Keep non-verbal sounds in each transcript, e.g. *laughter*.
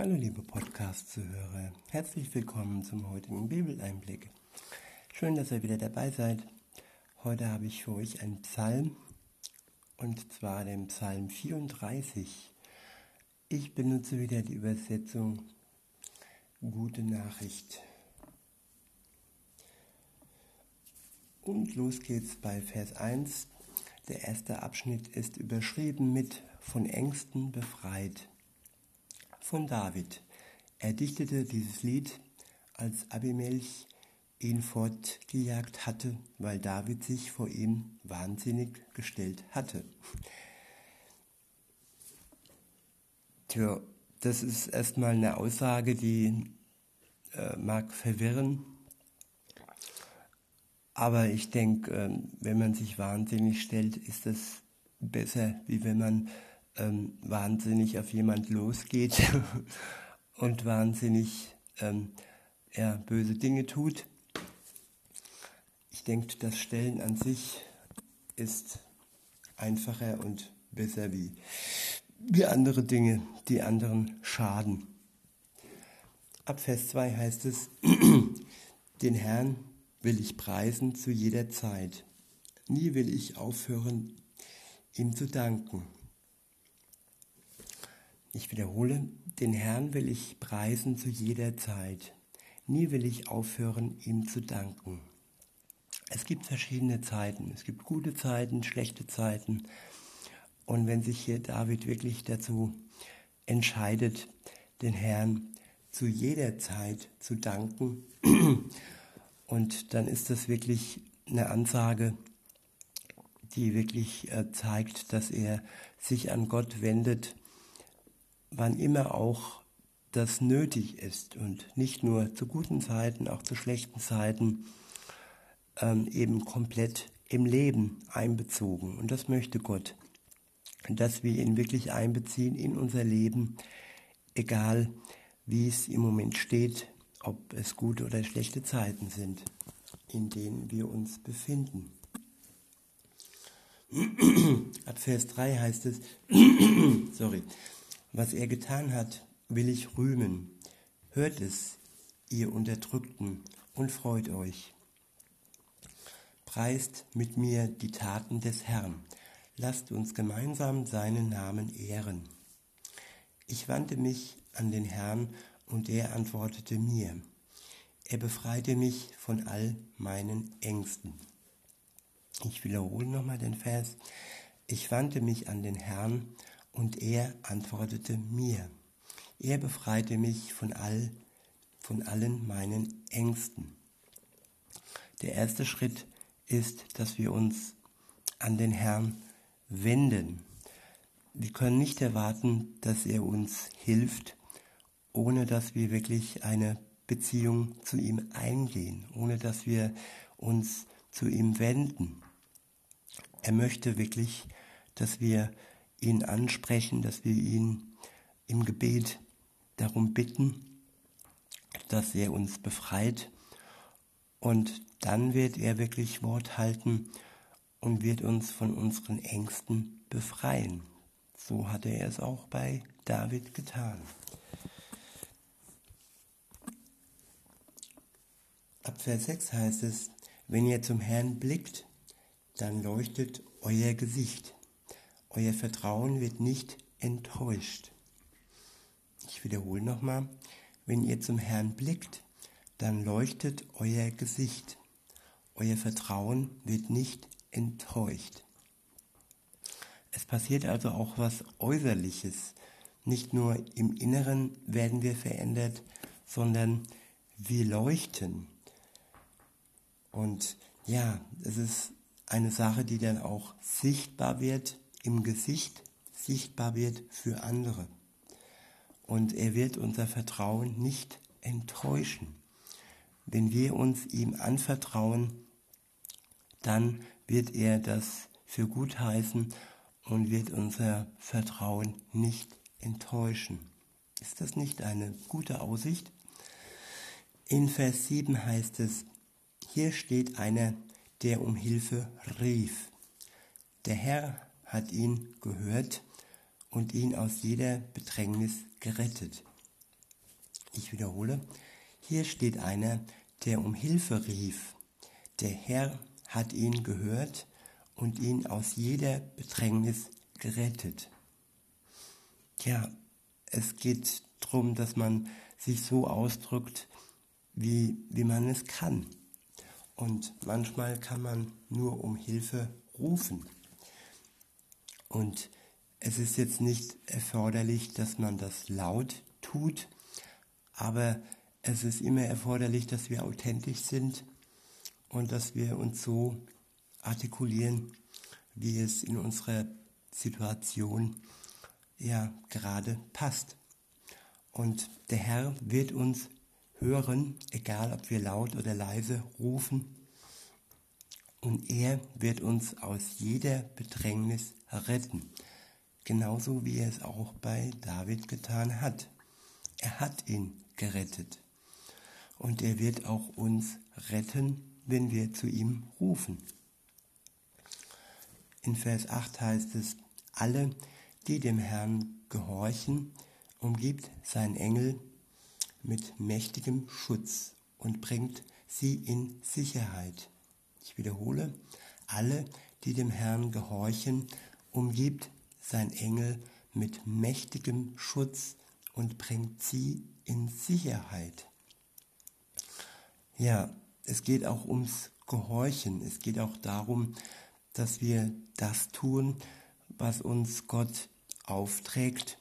Hallo liebe Podcast-Zuhörer, herzlich willkommen zum heutigen Bibeleinblick. Schön, dass ihr wieder dabei seid. Heute habe ich für euch einen Psalm und zwar den Psalm 34. Ich benutze wieder die Übersetzung Gute Nachricht. Und los geht's bei Vers 1. Der erste Abschnitt ist überschrieben mit von Ängsten befreit von David. Er dichtete dieses Lied, als Abimelch ihn fortgejagt hatte, weil David sich vor ihm wahnsinnig gestellt hatte. Tja, das ist erstmal eine Aussage, die äh, mag verwirren. Aber ich denke, äh, wenn man sich wahnsinnig stellt, ist das besser, wie wenn man ähm, wahnsinnig auf jemand losgeht *laughs* und wahnsinnig ähm, ja, böse Dinge tut. Ich denke, das Stellen an sich ist einfacher und besser wie, wie andere Dinge, die anderen schaden. Ab Vers 2 heißt es, *clears throat* den Herrn will ich preisen zu jeder Zeit. Nie will ich aufhören, ihm zu danken. Ich wiederhole, den Herrn will ich preisen zu jeder Zeit. Nie will ich aufhören, ihm zu danken. Es gibt verschiedene Zeiten. Es gibt gute Zeiten, schlechte Zeiten. Und wenn sich hier David wirklich dazu entscheidet, den Herrn zu jeder Zeit zu danken, *clears throat* und dann ist das wirklich eine Ansage, die wirklich äh, zeigt, dass er sich an Gott wendet wann immer auch das nötig ist und nicht nur zu guten Zeiten, auch zu schlechten Zeiten, ähm, eben komplett im Leben einbezogen. Und das möchte Gott, dass wir ihn wirklich einbeziehen in unser Leben, egal wie es im Moment steht, ob es gute oder schlechte Zeiten sind, in denen wir uns befinden. Ab Vers 3 heißt es, *coughs* sorry, was er getan hat, will ich rühmen. Hört es, ihr Unterdrückten, und freut euch. Preist mit mir die Taten des Herrn. Lasst uns gemeinsam seinen Namen ehren. Ich wandte mich an den Herrn, und er antwortete mir. Er befreite mich von all meinen Ängsten. Ich wiederhole nochmal den Vers. Ich wandte mich an den Herrn, und er antwortete mir. Er befreite mich von all, von allen meinen Ängsten. Der erste Schritt ist, dass wir uns an den Herrn wenden. Wir können nicht erwarten, dass er uns hilft, ohne dass wir wirklich eine Beziehung zu ihm eingehen, ohne dass wir uns zu ihm wenden. Er möchte wirklich, dass wir ihn ansprechen, dass wir ihn im Gebet darum bitten, dass er uns befreit. Und dann wird er wirklich Wort halten und wird uns von unseren Ängsten befreien. So hatte er es auch bei David getan. Ab Vers 6 heißt es, wenn ihr zum Herrn blickt, dann leuchtet euer Gesicht euer Vertrauen wird nicht enttäuscht. Ich wiederhole nochmal, wenn ihr zum Herrn blickt, dann leuchtet euer Gesicht. Euer Vertrauen wird nicht enttäuscht. Es passiert also auch was Äußerliches. Nicht nur im Inneren werden wir verändert, sondern wir leuchten. Und ja, es ist eine Sache, die dann auch sichtbar wird im Gesicht sichtbar wird für andere. Und er wird unser Vertrauen nicht enttäuschen. Wenn wir uns ihm anvertrauen, dann wird er das für gut heißen und wird unser Vertrauen nicht enttäuschen. Ist das nicht eine gute Aussicht? In Vers 7 heißt es, hier steht einer, der um Hilfe rief. Der Herr hat ihn gehört und ihn aus jeder Bedrängnis gerettet. Ich wiederhole, hier steht einer, der um Hilfe rief. Der Herr hat ihn gehört und ihn aus jeder Bedrängnis gerettet. Ja, es geht darum, dass man sich so ausdrückt, wie, wie man es kann. Und manchmal kann man nur um Hilfe rufen. Und es ist jetzt nicht erforderlich, dass man das laut tut, aber es ist immer erforderlich, dass wir authentisch sind und dass wir uns so artikulieren, wie es in unserer Situation ja gerade passt. Und der Herr wird uns hören, egal ob wir laut oder leise rufen. Und er wird uns aus jeder Bedrängnis retten, genauso wie er es auch bei David getan hat. Er hat ihn gerettet. Und er wird auch uns retten, wenn wir zu ihm rufen. In Vers 8 heißt es, alle, die dem Herrn gehorchen, umgibt sein Engel mit mächtigem Schutz und bringt sie in Sicherheit. Ich wiederhole, alle, die dem Herrn gehorchen, umgibt sein Engel mit mächtigem Schutz und bringt sie in Sicherheit. Ja, es geht auch ums Gehorchen. Es geht auch darum, dass wir das tun, was uns Gott aufträgt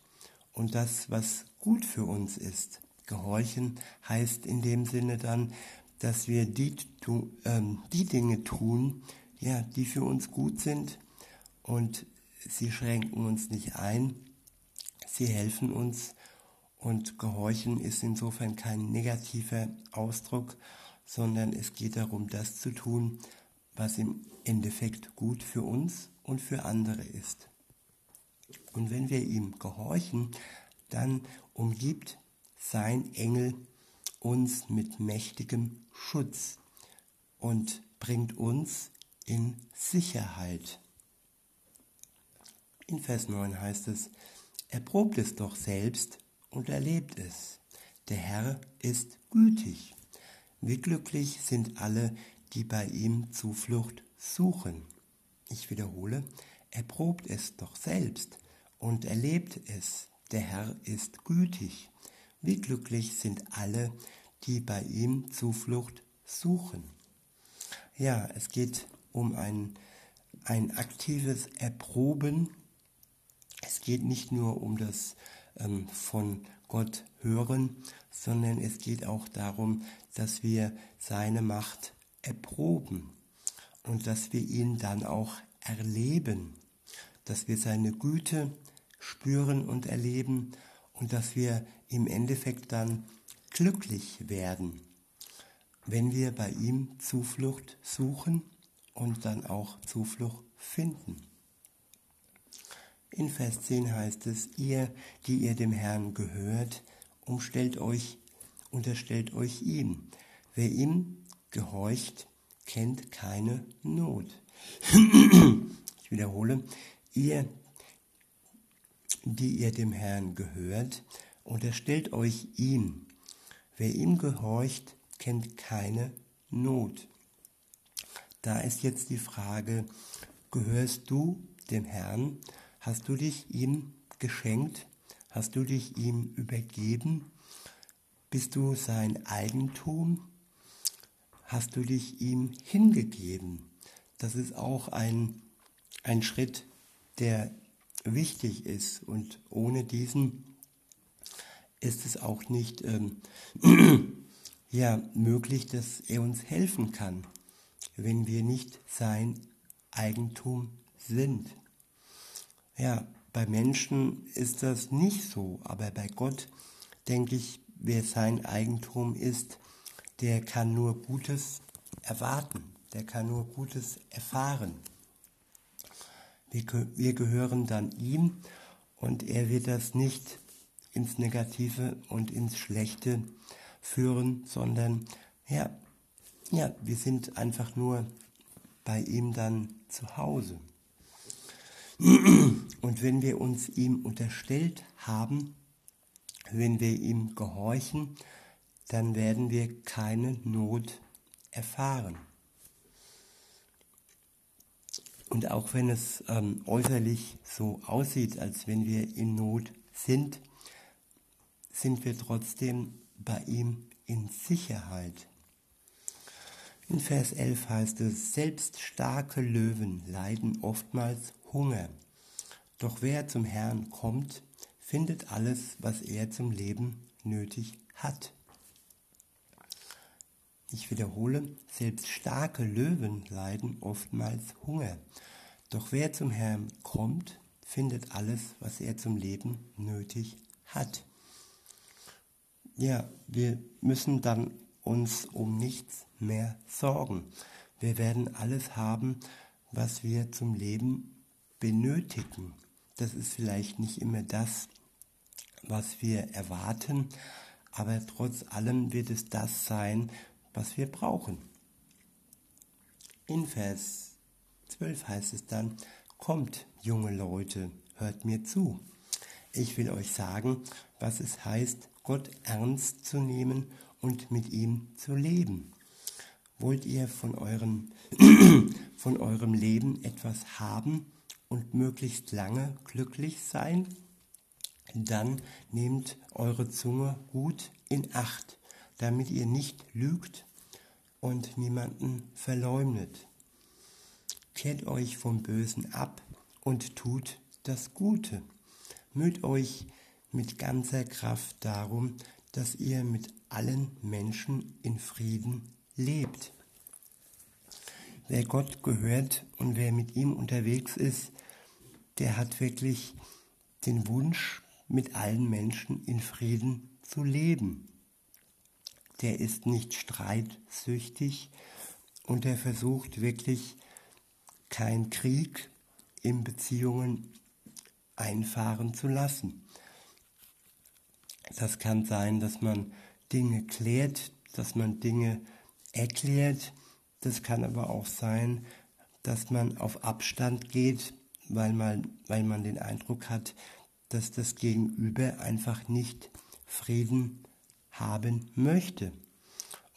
und das, was gut für uns ist. Gehorchen heißt in dem Sinne dann, dass wir die, ähm, die Dinge tun, ja, die für uns gut sind und sie schränken uns nicht ein, sie helfen uns und Gehorchen ist insofern kein negativer Ausdruck, sondern es geht darum, das zu tun, was im Endeffekt gut für uns und für andere ist. Und wenn wir ihm gehorchen, dann umgibt sein Engel uns mit mächtigem Schutz und bringt uns in Sicherheit. In Vers 9 heißt es, erprobt es doch selbst und erlebt es. Der Herr ist gütig. Wie glücklich sind alle, die bei ihm Zuflucht suchen. Ich wiederhole, erprobt es doch selbst und erlebt es. Der Herr ist gütig. Wie glücklich sind alle, die bei ihm Zuflucht suchen. Ja, es geht um ein, ein aktives Erproben. Es geht nicht nur um das ähm, von Gott hören, sondern es geht auch darum, dass wir seine Macht erproben und dass wir ihn dann auch erleben, dass wir seine Güte spüren und erleben und dass wir im Endeffekt dann glücklich werden, wenn wir bei ihm Zuflucht suchen und dann auch Zuflucht finden. In Vers 10 heißt es, ihr, die ihr dem Herrn gehört, umstellt euch, unterstellt euch ihm. Wer ihm gehorcht, kennt keine Not. *clears throat* Ich wiederhole, ihr, die ihr dem Herrn gehört, unterstellt euch ihm. Wer ihm gehorcht, kennt keine Not. Da ist jetzt die Frage, gehörst du dem Herrn? Hast du dich ihm geschenkt? Hast du dich ihm übergeben? Bist du sein Eigentum? Hast du dich ihm hingegeben? Das ist auch ein, ein Schritt, der wichtig ist. Und ohne diesen ist es auch nicht ähm, *clears throat* ja, möglich, dass er uns helfen kann, wenn wir nicht sein Eigentum sind. Ja, bei Menschen ist das nicht so, aber bei Gott denke ich, wer sein Eigentum ist, der kann nur Gutes erwarten, der kann nur Gutes erfahren. Wir, wir gehören dann ihm und er wird das nicht ins Negative und ins Schlechte führen, sondern ja, ja, wir sind einfach nur bei ihm dann zu Hause. Und wenn wir uns ihm unterstellt haben, wenn wir ihm gehorchen, dann werden wir keine Not erfahren. Und auch wenn es ähm, äußerlich so aussieht, als wenn wir in Not sind, sind wir trotzdem bei ihm in Sicherheit. In Vers 11 heißt es, selbst starke Löwen leiden oftmals Hunger, doch wer zum Herrn kommt, findet alles, was er zum Leben nötig hat. Ich wiederhole, selbst starke Löwen leiden oftmals Hunger. Doch wer zum Herrn kommt, findet alles, was er zum Leben nötig hat. Ja, wir müssen dann uns um nichts mehr sorgen. Wir werden alles haben, was wir zum Leben benötigen. Das ist vielleicht nicht immer das, was wir erwarten, aber trotz allem wird es das sein, was wir brauchen. In Vers 12 heißt es dann, kommt, junge Leute, hört mir zu. Ich will euch sagen, was es heißt, Gott ernst zu nehmen und mit ihm zu leben. Wollt ihr von, euren, *clears throat* von eurem Leben etwas haben und möglichst lange glücklich sein? Dann nehmt eure Zunge gut in Acht damit ihr nicht lügt und niemanden verleumdet. Kehrt euch vom Bösen ab und tut das Gute. Müht euch mit ganzer Kraft darum, dass ihr mit allen Menschen in Frieden lebt. Wer Gott gehört und wer mit ihm unterwegs ist, der hat wirklich den Wunsch, mit allen Menschen in Frieden zu leben der ist nicht streitsüchtig und der versucht wirklich kein Krieg in Beziehungen einfahren zu lassen. Das kann sein, dass man Dinge klärt, dass man Dinge erklärt. Das kann aber auch sein, dass man auf Abstand geht, weil man, weil man den Eindruck hat, dass das Gegenüber einfach nicht Frieden haben möchte.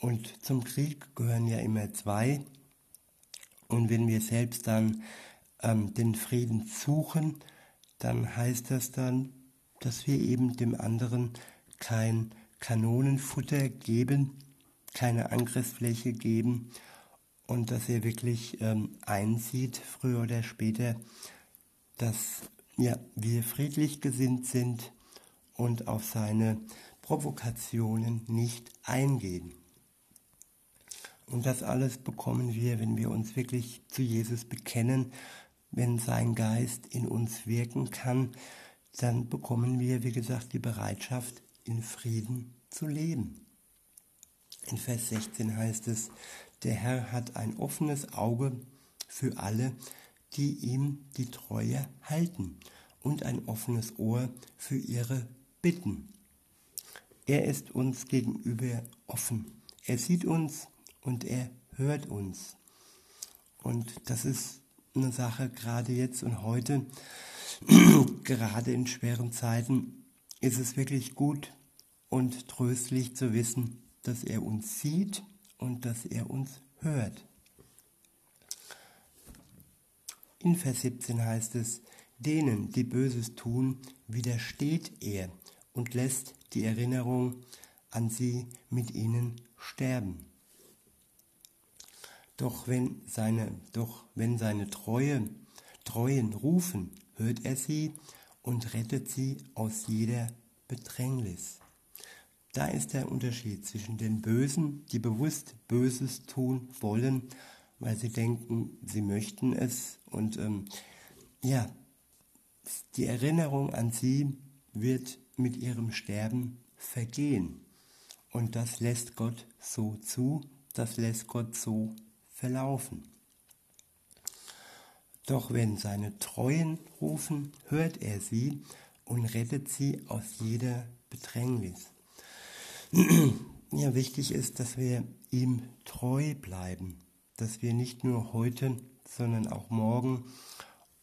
Und zum Krieg gehören ja immer zwei. Und wenn wir selbst dann ähm, den Frieden suchen, dann heißt das dann, dass wir eben dem anderen kein Kanonenfutter geben, keine Angriffsfläche geben und dass er wirklich ähm, einsieht, früher oder später, dass ja, wir friedlich gesinnt sind und auf seine Provokationen nicht eingehen. Und das alles bekommen wir, wenn wir uns wirklich zu Jesus bekennen, wenn sein Geist in uns wirken kann, dann bekommen wir, wie gesagt, die Bereitschaft, in Frieden zu leben. In Vers 16 heißt es, der Herr hat ein offenes Auge für alle, die ihm die Treue halten und ein offenes Ohr für ihre Bitten. Er ist uns gegenüber offen. Er sieht uns und er hört uns. Und das ist eine Sache gerade jetzt und heute, *clears throat* gerade in schweren Zeiten, ist es wirklich gut und tröstlich zu wissen, dass er uns sieht und dass er uns hört. In Vers 17 heißt es, denen, die Böses tun, widersteht er und lässt die Erinnerung an sie mit ihnen sterben. Doch wenn seine, doch wenn seine Treue, Treuen rufen, hört er sie und rettet sie aus jeder Bedrängnis. Da ist der Unterschied zwischen den Bösen, die bewusst Böses tun wollen, weil sie denken, sie möchten es. Und ähm, ja, die Erinnerung an sie wird mit ihrem Sterben vergehen. Und das lässt Gott so zu, das lässt Gott so verlaufen. Doch wenn seine Treuen rufen, hört er sie und rettet sie aus jeder Bedrängnis. *clears throat* Ja, wichtig ist, dass wir ihm treu bleiben, dass wir nicht nur heute, sondern auch morgen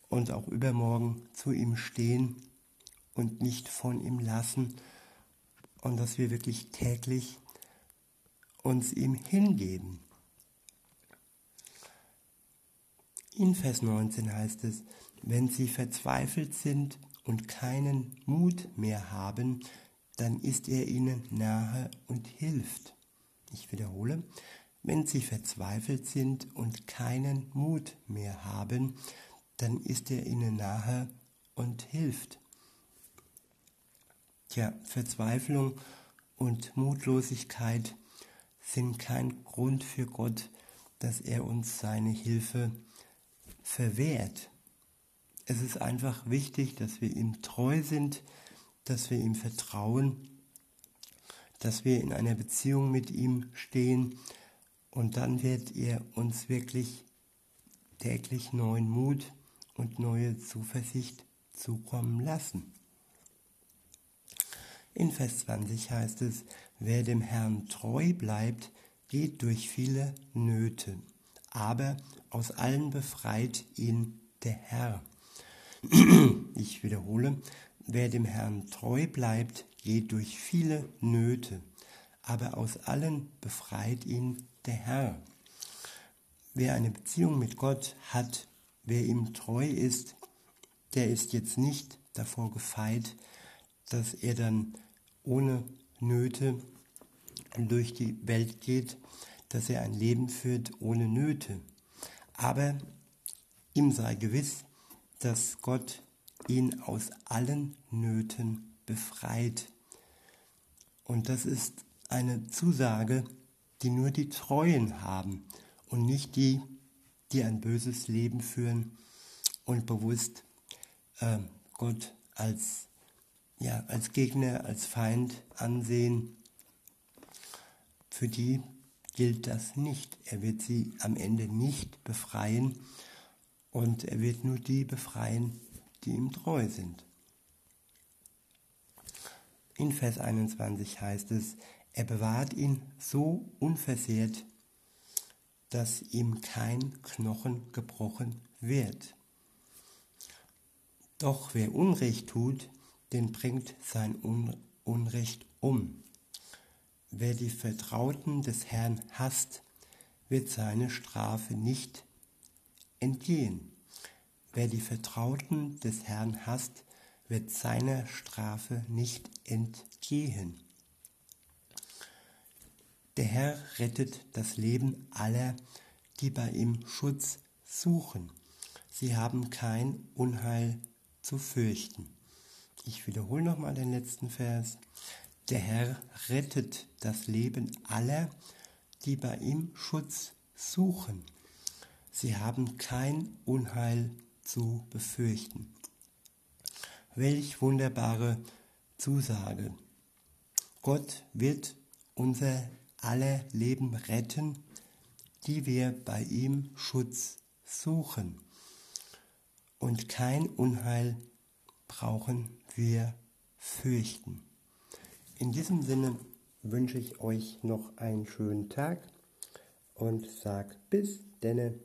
und auch übermorgen zu ihm stehen und nicht von ihm lassen und dass wir wirklich täglich uns ihm hingeben. In Vers 19 heißt es, wenn sie verzweifelt sind und keinen Mut mehr haben, dann ist er ihnen nahe und hilft. Ich wiederhole, wenn sie verzweifelt sind und keinen Mut mehr haben, dann ist er ihnen nahe und hilft. Tja, Verzweiflung und Mutlosigkeit sind kein Grund für Gott, dass er uns seine Hilfe verwehrt. Es ist einfach wichtig, dass wir ihm treu sind, dass wir ihm vertrauen, dass wir in einer Beziehung mit ihm stehen und dann wird er uns wirklich täglich neuen Mut und neue Zuversicht zukommen lassen. In Vers 20 heißt es, wer dem Herrn treu bleibt, geht durch viele Nöte, aber aus allen befreit ihn der Herr. *clears throat* Ich wiederhole, wer dem Herrn treu bleibt, geht durch viele Nöte, aber aus allen befreit ihn der Herr. Wer eine Beziehung mit Gott hat, wer ihm treu ist, der ist jetzt nicht davor gefeit, dass er dann ohne Nöte durch die Welt geht, dass er ein Leben führt ohne Nöte. Aber ihm sei gewiss, dass Gott ihn aus allen Nöten befreit. Und das ist eine Zusage, die nur die Treuen haben und nicht die, die ein böses Leben führen und bewusst äh, Gott als, ja, als Gegner, als Feind ansehen. Für die gilt das nicht. Er wird sie am Ende nicht befreien und er wird nur die befreien, die ihm treu sind. In Vers 21 heißt es, er bewahrt ihn so unversehrt, dass ihm kein Knochen gebrochen wird. Doch wer Unrecht tut, den bringt sein Unrecht um. Wer die Vertrauten des Herrn hasst, wird seine Strafe nicht entgehen. Wer die Vertrauten des Herrn hasst, wird seiner Strafe nicht entgehen. Der Herr rettet das Leben aller, die bei ihm Schutz suchen. Sie haben kein Unheil zu fürchten. Ich wiederhole nochmal den letzten Vers. Der Herr rettet das Leben aller, die bei ihm Schutz suchen. Sie haben kein Unheil zu befürchten. Welch wunderbare Zusage. Gott wird unser aller Leben retten, die wir bei ihm Schutz suchen. Und kein Unheil brauchen wir fürchten. In diesem Sinne wünsche ich euch noch einen schönen Tag und sag bis denne.